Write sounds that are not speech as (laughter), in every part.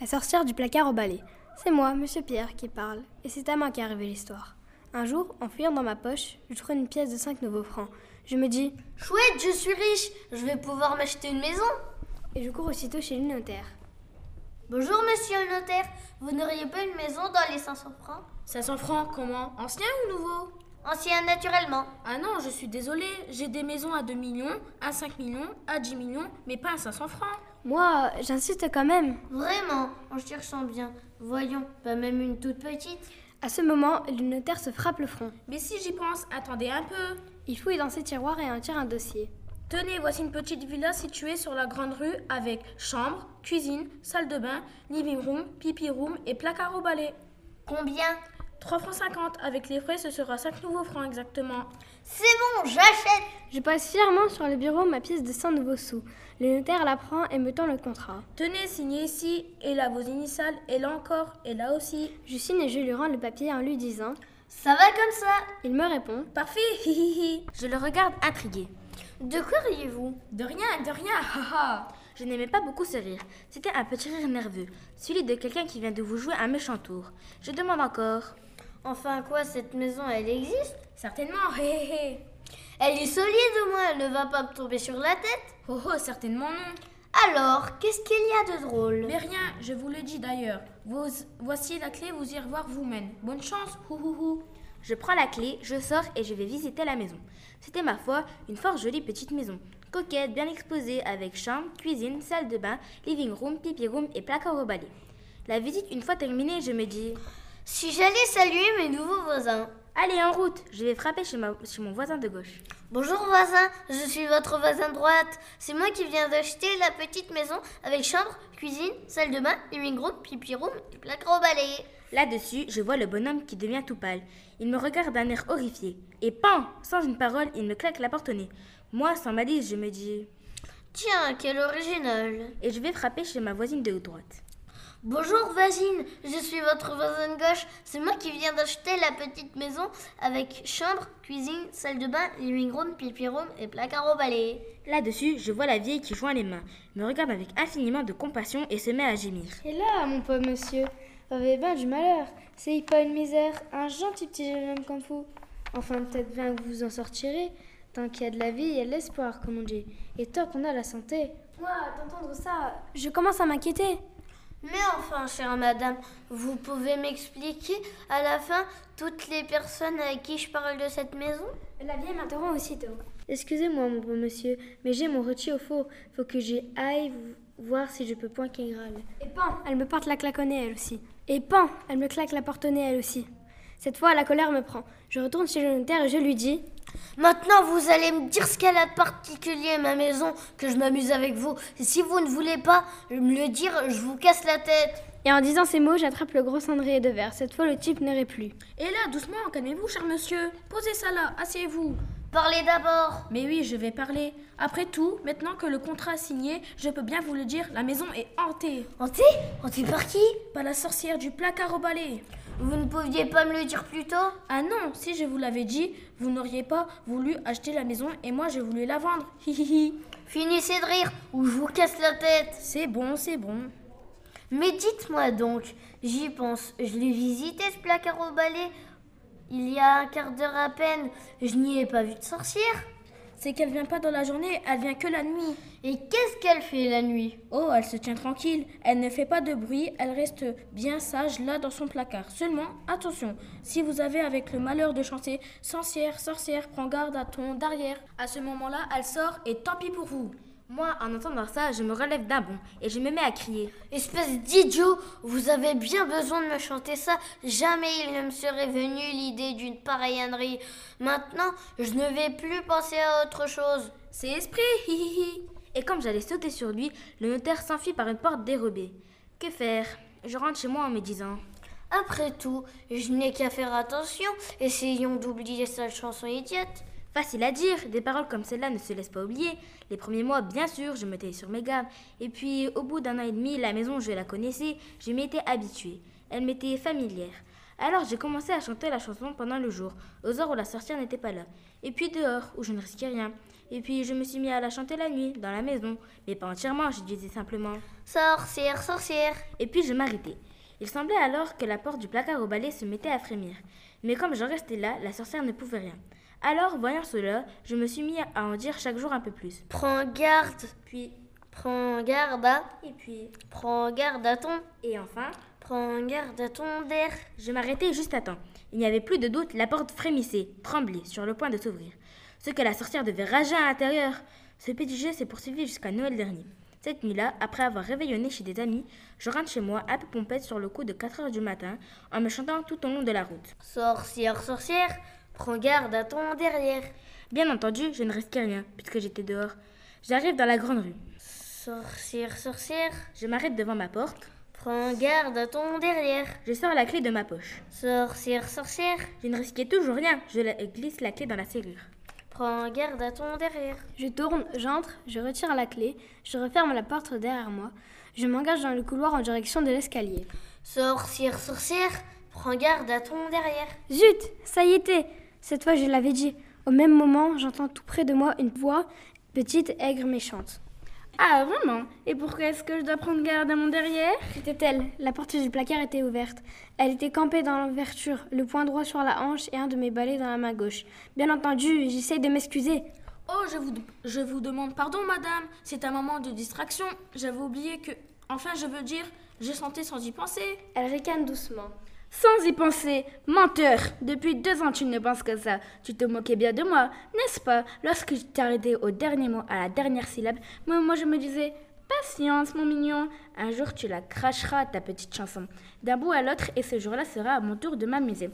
La sorcière du placard au balai. C'est moi, monsieur Pierre, qui parle, et c'est à moi qu'est arrivée l'histoire. Un jour, en fouillant dans ma poche, je trouve une pièce de 5 nouveaux francs. Je me dis, Chouette, je suis riche, je vais pouvoir m'acheter une maison. et je cours aussitôt chez le notaire. Bonjour monsieur le notaire, vous n'auriez pas une maison dans les 500 francs? 500 francs, comment? Ancien ou nouveau? Ancien naturellement. Ah non, je suis désolée, j'ai des maisons à 2 millions, à 5 millions, à 10 millions, mais pas à 500 francs. Moi, j'insiste quand même. Vraiment, en cherchant bien. Voyons, pas même une toute petite. À ce moment, le notaire se frappe le front. Mais si j'y pense, attendez un peu. Il fouille dans ses tiroirs et en tire un dossier. Tenez, voici une petite villa située sur la grande rue avec chambre, cuisine, salle de bain, living room, pipi room et placard au balai. Combien? 3 francs 50, avec les frais ce sera 5 nouveaux francs exactement. C'est bon, j'achète Je pose fièrement sur le bureau ma pièce de 100 nouveaux sous. Le notaire la prend et me tend le contrat. Tenez, signez ici, et là vos initiales, et là encore, et là aussi. Je signe et je lui rends le papier en lui disant Ça va comme ça Il me répond Parfait, hi hi hi. Je le regarde intrigué. De quoi riez-vous? De rien, de rien, (laughs) haha. Je n'aimais pas beaucoup ce rire. C'était un petit rire nerveux, celui de quelqu'un qui vient de vous jouer un méchant tour. Je demande encore. Enfin quoi, cette maison, elle existe? Certainement, (laughs) hé hé hé. Elle est solide au moins, elle ne va pas me tomber sur la tête Oh oh, certainement non. Alors, qu'est-ce qu'il y a de drôle? Mais rien, je vous le dis d'ailleurs. Voici la clé, vous y revoir vous-même. Bonne chance, hou hou hou. Je prends la clé, je sors et je vais visiter la maison. C'était ma foi une fort jolie petite maison. Coquette, bien exposée, avec chambre, cuisine, salle de bain, living room, pipi room et placard au balai. La visite une fois terminée, je me dis Si j'allais saluer mes nouveaux voisins. Allez, en route Je vais frapper chez, ma- chez mon voisin de gauche. Bonjour voisin, je suis votre voisin de droite. C'est moi qui viens d'acheter la petite maison avec chambre, cuisine, salle de bain, living room, pipi room et placard au balai. Là-dessus, je vois le bonhomme qui devient tout pâle. Il me regarde d'un air horrifié. Et pan Sans une parole, il me claque la porte au nez. Moi, sans malice, je me dis Tiens, quel original. Et je vais frapper chez ma voisine de droite. Bonjour voisine, je suis votre voisine gauche. C'est moi qui viens d'acheter la petite maison avec chambre, cuisine, salle de bain, living room, pipi room et placard au balai. Là-dessus, je vois la vieille qui joint les mains, me regarde avec infiniment de compassion et se met à gémir. Et là, mon pauvre monsieur, vous avez bien du malheur. C'est pas une misère, un gentil petit jeune homme comme vous. Enfin, peut-être bien que vous vous en sortirez. Tant qu'il y a de la vie, il y a de l'espoir, comme on dit. Et tant qu'on a la santé. Moi, d'entendre ça, je commence à m'inquiéter. Mais enfin, chère madame, vous pouvez m'expliquer à la fin toutes les personnes avec qui je parle de cette maison? La vieille m'interrompt aussitôt. Excusez-moi, mon bon monsieur, mais j'ai mon rôti au four. Faut que j'y aille voir si je peux point qu'il râle. Et pan, elle me porte la claque au nez, elle aussi. Et pan, elle me claque la porte au nez, elle aussi. Cette fois, la colère me prend. Je retourne chez le notaire et je lui dis Maintenant, vous allez me dire ce qu'elle a de particulier, ma maison, que je m'amuse avec vous. Et si vous ne voulez pas me le dire, je vous casse la tête. Et en disant ces mots, j'attrape le gros cendrier de verre. Cette fois, le type ne rit plus. Et là, doucement, calmez-vous, cher monsieur. Posez ça là, asseyez-vous. Parlez d'abord. Mais oui, je vais parler. Après tout, maintenant que le contrat est signé, je peux bien vous le dire, la maison est hantée. Hanté Hanté par qui? Pas la sorcière du placard au balai. Vous ne pouviez pas me le dire plus tôt? Ah non, si je vous l'avais dit, vous n'auriez pas voulu acheter la maison et moi j'ai voulu la vendre. Hi hi hi. Finissez de rire ou je vous casse la tête. C'est bon, c'est bon. Mais dites-moi donc, j'y pense, je l'ai visité ce placard au balai il y a un quart d'heure à peine. Je n'y ai pas vu de sorcière. C'est qu'elle vient pas dans la journée, elle vient que la nuit. Et qu'est-ce qu'elle fait la nuit? Oh, elle se tient tranquille, elle ne fait pas de bruit, elle reste bien sage là dans son placard. Seulement, attention, si vous avez avec le malheur de chanter sorcière, sorcière, prends garde à ton derrière. À ce moment-là, elle sort et tant pis pour vous. Moi, en entendant ça, je me relève d'un bond et je me mets à crier. Espèce d'idiot, vous avez bien besoin de me chanter ça. Jamais il ne me serait venu l'idée d'une pareille ânerie. Maintenant, je ne vais plus penser à autre chose. C'est esprit, hi hi hi. Et comme j'allais sauter sur lui, le notaire s'enfuit par une porte dérobée. Que faire? Je rentre chez moi en me disant Après tout, je n'ai qu'à faire attention. Essayons d'oublier cette chanson idiote. Facile à dire, des paroles comme celle-là ne se laissent pas oublier. Les premiers mois, bien sûr, je me taillais sur mes gardes. Et puis, au bout d'un an et demi, la maison, je la connaissais, je m'y étais habituée. Elle m'était familière. Alors j'ai commencé à chanter la chanson pendant le jour, aux heures où la sorcière n'était pas là. Et puis dehors, où je ne risquais rien. Et puis je me suis mis à la chanter la nuit, dans la maison. Mais pas entièrement, je disais simplement Sorcière, sorcière. Et puis je m'arrêtais. Il semblait alors que la porte du placard au balai se mettait à frémir. Mais comme j'en restais là, la sorcière ne pouvait rien. Alors, voyant cela, je me suis mis à en dire chaque jour un peu plus. Prends garde. Puis, Prends garde à. et puis, Prends garde à ton. et enfin, Prends garde à ton der. je m'arrêtais juste à temps. Il n'y avait plus de doute, la porte frémissait, tremblait, sur le point de s'ouvrir. Ce que la sorcière devait rager à l'intérieur. Ce petit jeu s'est poursuivi jusqu'à Noël dernier. Cette nuit-là, après avoir réveillonné chez des amis, je rentre chez moi un peu pompette sur le coup de 4 heures du matin, en me chantant tout au long de la route. Sorcière, sorcière. Prends garde à ton derrière. Bien entendu, je ne risquais rien, puisque j'étais dehors. J'arrive dans la grande rue. Sorcière, sorcière. Je m'arrête devant ma porte. Prends garde à ton derrière. Je sors la clé de ma poche. Sorcière, sorcière. Je ne risquais toujours rien. Je la- glisse la clé dans la serrure. Prends garde à ton derrière. Je tourne, j'entre, je retire la clé, je referme la porte derrière moi. Je m'engage dans le couloir en direction de l'escalier. Sorcière, sorcière. Prends garde à ton derrière. Zut, ça y était. Cette fois, je l'avais dit. Au même moment, j'entends tout près de moi une voix, petite, aigre, méchante. Ah, vraiment? Et pourquoi est-ce que je dois prendre garde à mon derrière? C'était elle. La porte du placard était ouverte. Elle était campée dans l'ouverture, le poing droit sur la hanche et un de mes balais dans la main gauche. Bien entendu, j'essaie de m'excuser. Oh, je vous, je vous demande pardon, madame. C'est un moment de distraction. J'avais oublié que... Enfin, je veux dire, je sentais sans y penser. Elle ricane doucement. Sans y penser, menteur Depuis deux ans, tu ne penses que ça. Tu te moquais bien de moi, n'est-ce pas? Lorsque je t'ai arrêté au dernier mot, à la dernière syllabe, moi, moi je me disais Patience, mon mignon. Un jour, tu la cracheras, ta petite chanson. D'un bout à l'autre, et ce jour-là sera à mon tour de m'amuser.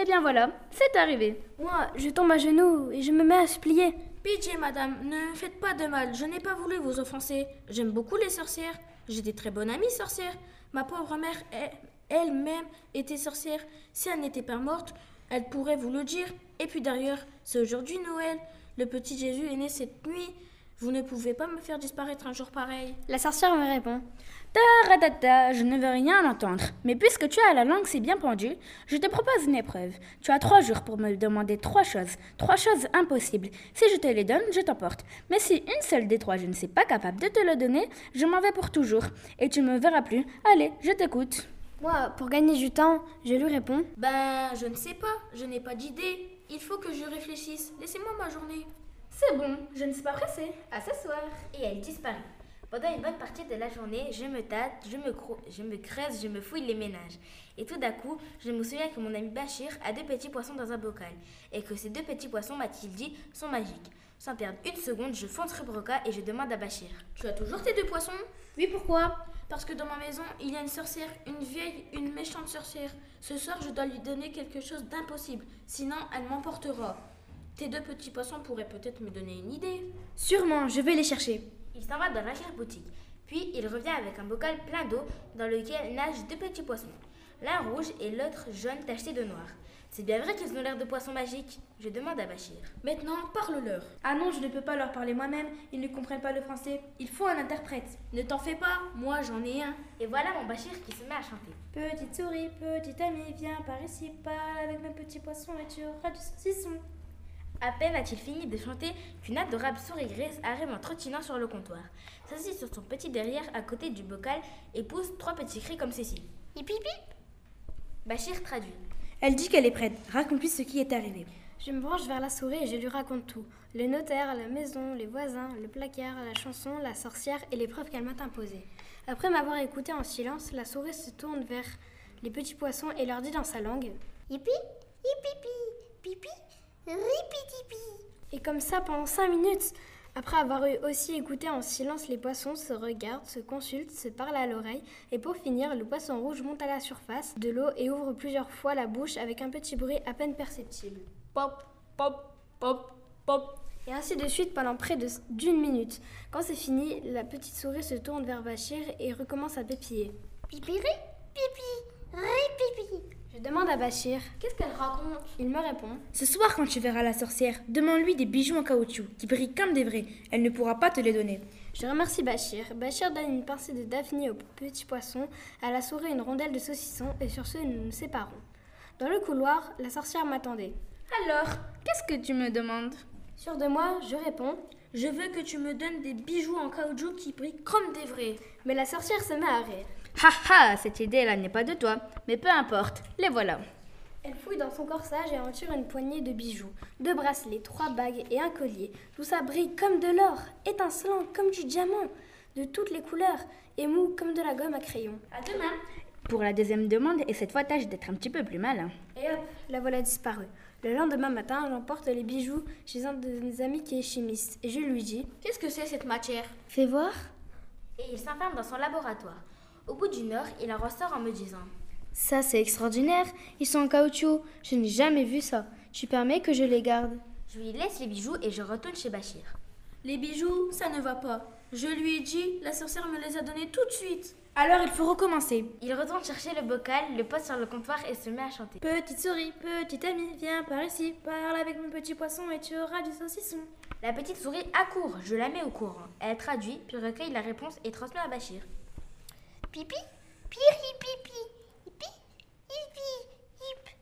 Eh bien voilà, c'est arrivé. Moi, je tombe à genoux et je me mets à supplier. Pitié, madame, ne me faites pas de mal. Je n'ai pas voulu vous offenser. J'aime beaucoup les sorcières. J'ai des très bonnes amies sorcières. Ma pauvre mère, elle- elle-même, était sorcière. Si elle n'était pas morte, elle pourrait vous le dire. Et puis d'ailleurs, c'est aujourd'hui Noël. Le petit Jésus est né cette nuit. Vous ne pouvez pas me faire disparaître un jour pareil. La sorcière me répond. Taratata, je ne veux rien entendre. Mais puisque tu as la langue si bien pendue, je te propose une épreuve. Tu as trois jours pour me demander trois choses. Trois choses impossibles. Si je te les donne, je t'emporte. Mais si une seule des trois je ne suis pas capable de te le donner, je m'en vais pour toujours. Et tu ne me verras plus. Allez, je t'écoute. Moi, pour gagner du temps, je lui réponds. Ben, je ne sais pas. Je n'ai pas d'idée. Il faut que je réfléchisse. Laissez-moi ma journée. C'est bon, je ne suis pas pressée. À s'asseoir. Et elle disparaît. Pendant une bonne partie de la journée, je me tâte, je me, cro- je me creuse, je me fouille les ménages. Et tout d'un coup, je me souviens que mon ami Bachir a deux petits poissons dans un bocal. Et que ces deux petits poissons, m'a-t-il dit, sont magiques. Sans perdre une seconde, je fonce rue Broca et je demande à Bachir. Tu as toujours tes deux poissons? Oui, pourquoi? Parce que dans ma maison, il y a une sorcière, une vieille, une méchante sorcière. Ce soir, je dois lui donner quelque chose d'impossible, sinon elle m'emportera. Tes deux petits poissons pourraient peut-être me donner une idée. Sûrement, je vais les chercher. Il s'en va dans l'arrière-boutique. Puis il revient avec un bocal plein d'eau dans lequel nagent deux petits poissons. L'un rouge et l'autre jaune tacheté de noir. C'est bien vrai qu'ils ont l'air de poissons magiques Je demande à Bachir. Maintenant, parle-leur. Ah non, je ne peux pas leur parler moi-même, ils ne comprennent pas le français. Il faut un interprète. Ne t'en fais pas, moi j'en ai un. Et voilà mon Bachir qui se met à chanter. Petite souris, petit ami, viens par ici, parle avec mes petits poissons et tu auras du saucisson. À peine a-t-il fini de chanter qu'une adorable souris grise arrive en trottinant sur le comptoir, s'assit sur son petit derrière à côté du bocal et pousse trois petits cris comme ceci. Hip hip hip. Bachir traduit. Elle dit qu'elle est prête. Raconte-lui ce qui est arrivé. Je me branche vers la souris et je lui raconte tout. Le notaire, la maison, les voisins, le placard, la chanson, la sorcière et les preuves qu'elle m'a imposées. Après m'avoir écouté en silence, la souris se tourne vers les petits poissons et leur dit dans sa langue. Hippie, hippipi, pipi, ripitipi. Et comme ça pendant cinq minutes. Après avoir eu aussi écouté en silence, les poissons se regardent, se consultent, se parlent à l'oreille, et pour finir, le poisson rouge monte à la surface de l'eau et ouvre plusieurs fois la bouche avec un petit bruit à peine perceptible. Pop, pop, pop, pop. Et ainsi de suite pendant près de- d'une minute. Quand c'est fini, la petite souris se tourne vers Bachir et recommence à pépiller. Pipiri, pipi, ripipi. Je demande à Bachir. Qu'est-ce qu'elle raconte? Il me répond. Ce soir, quand tu verras la sorcière, demande-lui des bijoux en caoutchouc qui brillent comme des vrais. Elle ne pourra pas te les donner. Je remercie Bachir. Bachir donne une pincée de Daphné au petit poisson, à la souris une rondelle de saucisson, et sur ce, nous nous séparons. Dans le couloir, la sorcière m'attendait. Alors, qu'est-ce que tu me demandes? Sûr de moi, je réponds. Je veux que tu me donnes des bijoux en caoutchouc qui brillent comme des vrais. Mais la sorcière se met à rire. Ha ha, cette idée-là n'est pas de toi, mais peu importe, les voilà. Elle fouille dans son corsage et en tire une poignée de bijoux, deux bracelets, trois bagues et un collier. Tout ça brille comme de l'or, étincelant comme du diamant, de toutes les couleurs, et mou comme de la gomme à crayon. À demain. Pour la deuxième demande, et cette fois tâche d'être un petit peu plus malin. Et hop, la voilà disparue. Le lendemain matin, j'emporte les bijoux chez un de mes amis qui est chimiste, et je lui dis Qu'est-ce que c'est cette matière? Fais voir. Et il s'enferme dans son laboratoire. Au bout d'une heure, il en ressort en me disant Ça, c'est extraordinaire. Ils sont en caoutchouc. Je n'ai jamais vu ça. Tu permets que je les garde Je lui laisse les bijoux et je retourne chez Bachir. Les bijoux, ça ne va pas. Je lui ai dit, la sorcière me les a donnés tout de suite. Alors il faut recommencer. Il retourne chercher le bocal, le pose sur le comptoir et se met à chanter. Petite souris, petite amie, viens par ici, parle avec mon petit poisson et tu auras du saucisson. La petite souris accourt, je la mets au courant. Elle traduit, puis recueille la réponse et transmet à Bachir. Pipi, piri pipi, hipi, hipi, hip.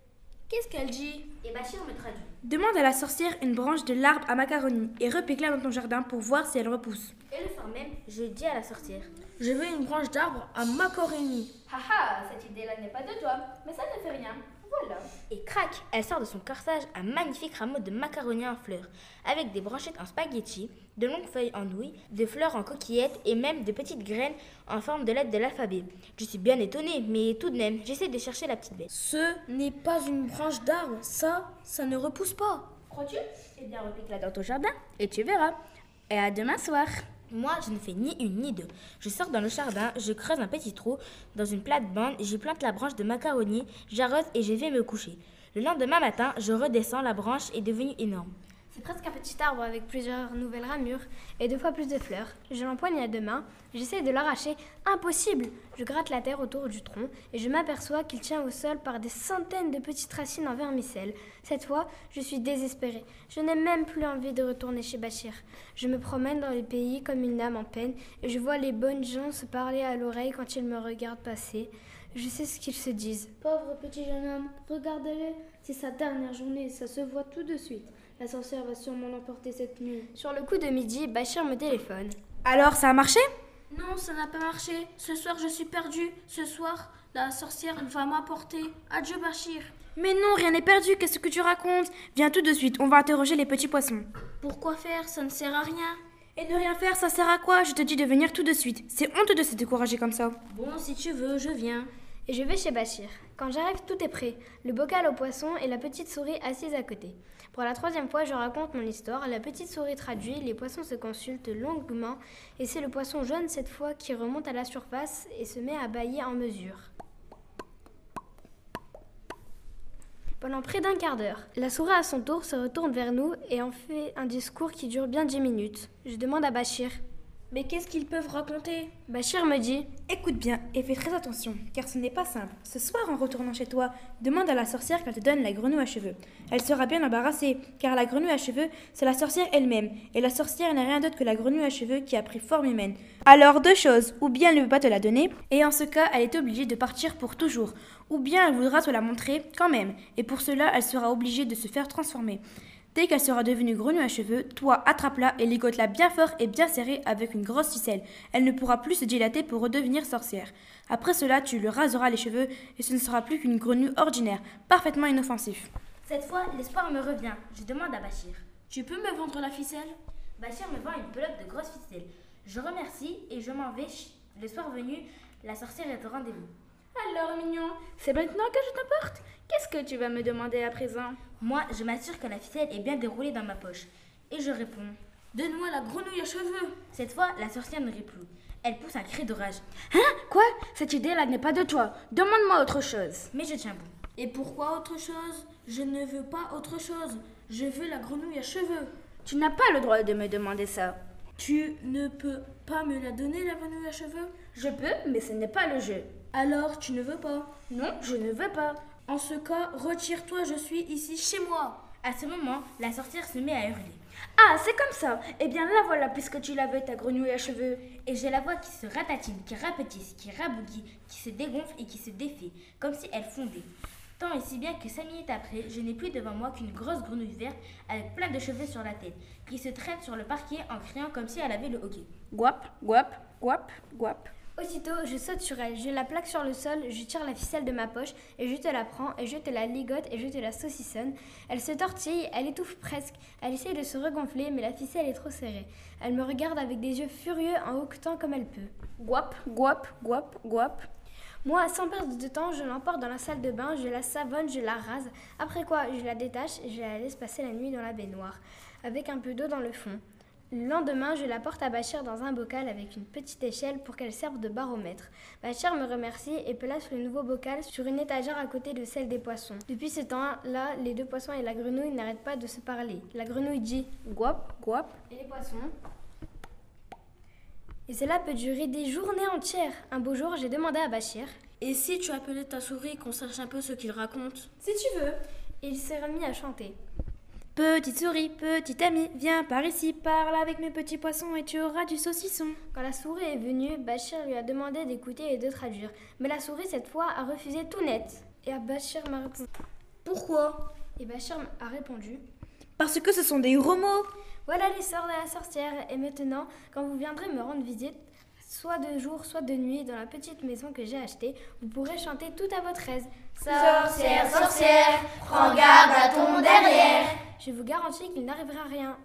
Qu'est-ce qu'elle dit Et Bachir me traduit. Demande à la sorcière une branche de l'arbre à macaroni et repique-la dans ton jardin pour voir si elle repousse. Et le soir même, je dis à la sorcière. Je veux une branche d'arbre à macaroni. Haha, cette idée-là n'est pas de toi, mais ça ne fait rien. Voilà. Et crac, elle sort de son corsage un magnifique rameau de macaroni en fleurs, avec des branchettes en spaghetti, de longues feuilles en nouilles, de fleurs en coquillettes et même de petites graines en forme de lettres de l'alphabet. Je suis bien étonnée, mais tout de même, j'essaie de chercher la petite bête. Ce n'est pas une branche d'arbre. Ça, ça ne repousse pas. Crois-tu? Eh bien, repique-la dans ton jardin et tu verras. Et à demain soir. Moi, je ne fais ni une ni deux. Je sors dans le jardin, je creuse un petit trou dans une plate-bande, j'y plante la branche de macaroni, j'arrose et je vais me coucher. Le lendemain matin, je redescends, la branche est devenue énorme. C'est presque un petit arbre avec plusieurs nouvelles ramures et deux fois plus de fleurs. Je l'empoigne à deux mains, j'essaie de l'arracher. Impossible Je gratte la terre autour du tronc et je m'aperçois qu'il tient au sol par des centaines de petites racines en vermicelle. Cette fois, je suis désespérée. Je n'ai même plus envie de retourner chez Bachir. Je me promène dans les pays comme une âme en peine et je vois les bonnes gens se parler à l'oreille quand ils me regardent passer. Je sais ce qu'ils se disent. Pauvre petit jeune homme, regardez-le. C'est sa dernière journée, ça se voit tout de suite. La sorcière va sûrement l'emporter cette nuit. Sur le coup de midi, Bachir me téléphone. Alors ça a marché? Non, ça n'a pas marché. Ce soir, je suis perdue. Ce soir, la sorcière va m'apporter. Adieu, Bachir. Mais non, rien n'est perdu, qu'est-ce que tu racontes? Viens tout de suite, on va interroger les petits poissons. Pourquoi faire? Ça ne sert à rien. Et ne rien faire, ça sert à quoi? Je te dis de venir tout de suite. C'est honteux de se décourager comme ça. Bon, si tu veux, je viens. Et je vais chez Bachir. Quand j'arrive, tout est prêt. Le bocal au poisson et la petite souris assise à côté. Pour la troisième fois, je raconte mon histoire. La petite souris traduit, les poissons se consultent longuement, et c'est le poisson jaune cette fois qui remonte à la surface et se met à bâiller en mesure. Pendant près d'un quart d'heure, la souris à son tour se retourne vers nous et en fait un discours qui dure bien dix minutes. Je demande à Bachir. Mais qu'est-ce qu'ils peuvent raconter? Bachir me dit Écoute bien et fais très attention, car ce n'est pas simple. Ce soir, en retournant chez toi, demande à la sorcière qu'elle te donne la grenouille à cheveux. Elle sera bien embarrassée, car la grenouille à cheveux, c'est la sorcière elle-même, et la sorcière n'est rien d'autre que la grenouille à cheveux qui a pris forme humaine. Alors, deux choses, ou bien elle ne veut pas te la donner, et en ce cas, elle est obligée de partir pour toujours, ou bien elle voudra te la montrer quand même, et pour cela, elle sera obligée de se faire transformer. Dès qu'elle sera devenue grenouille à cheveux, toi attrape-la et ligote-la bien fort et bien serrée avec une grosse ficelle. Elle ne pourra plus se dilater pour redevenir sorcière. Après cela, tu lui raseras les cheveux et ce ne sera plus qu'une grenouille ordinaire, parfaitement inoffensif. Cette fois, l'espoir me revient. Je demande à Bachir. Tu peux me vendre la ficelle? Bachir me vend une pelote de grosses ficelles. Je remercie et je m'en vais. Le soir venu, la sorcière est au rendez-vous. Alors, mignon, c'est maintenant que je t'apporte Qu'est-ce que tu vas me demander à présent? Moi, je m'assure que la ficelle est bien déroulée dans ma poche. Et je réponds Donne-moi la grenouille à cheveux Cette fois, la sorcière ne rit plus. Elle pousse un cri de rage. Hein? Quoi? Cette idée-là n'est pas de toi. Demande-moi autre chose. Mais je tiens bon. Et pourquoi autre chose? Je ne veux pas autre chose. Je veux la grenouille à cheveux. Tu n'as pas le droit de me demander ça. Tu ne peux pas me la donner, la grenouille à cheveux? Je peux, mais ce n'est pas le jeu. Alors, tu ne veux pas? Non, je ne veux pas. En ce cas, retire-toi, je suis ici chez moi. À ce moment, la sorcière se met à hurler. Ah, c'est comme ça Eh bien, la voilà, puisque tu la veux, ta grenouille à cheveux. Et j'ai la voix qui se ratatine, qui rapetisse, qui rabougit, qui se dégonfle et qui se défait, comme si elle fondait. Tant et si bien que cinq minutes après, je n'ai plus devant moi qu'une grosse grenouille verte avec plein de cheveux sur la tête, qui se traîne sur le parquet en criant comme si elle avait le hockey. Guap, guap, guap, guap. Aussitôt, je saute sur elle, je la plaque sur le sol, je tire la ficelle de ma poche et je te la prends et je te la ligote et je te la saucissonne. Elle se tortille, elle étouffe presque, elle essaie de se regonfler mais la ficelle est trop serrée. Elle me regarde avec des yeux furieux en hoquetant comme elle peut. Guap, guap, guap, guap. Moi, sans perdre de temps, je l'emporte dans la salle de bain, je la savonne, je la rase. Après quoi, je la détache et je la laisse passer la nuit dans la baignoire, avec un peu d'eau dans le fond. Le lendemain, je la porte à Bachir dans un bocal avec une petite échelle pour qu'elle serve de baromètre. Bachir me remercie et place le nouveau bocal sur une étagère à côté de celle des poissons. Depuis ce temps-là, les deux poissons et la grenouille n'arrêtent pas de se parler. La grenouille dit guap, guap, et les poissons? Et cela peut durer des journées entières. Un beau jour, j'ai demandé à Bachir Et si tu appelais ta souris qu'on sache un peu ce qu'il raconte? Si tu veux. et il s'est remis à chanter. Petite souris, petite amie, viens par ici, parle avec mes petits poissons et tu auras du saucisson. Quand la souris est venue, Bachir lui a demandé d'écouter et de traduire. Mais la souris, cette fois, a refusé tout net. Et Bachir m'a répondu. Pourquoi? Et Bachir a répondu. Parce que ce sont des gros mots. Voilà les sorts de la sorcière. Et maintenant, quand vous viendrez me rendre visite, soit de jour, soit de nuit, dans la petite maison que j'ai achetée, vous pourrez chanter tout à votre aise. Sorcière, sorcière, prends garde à ton derrière. Je vous garantis qu'il n'arrivera rien.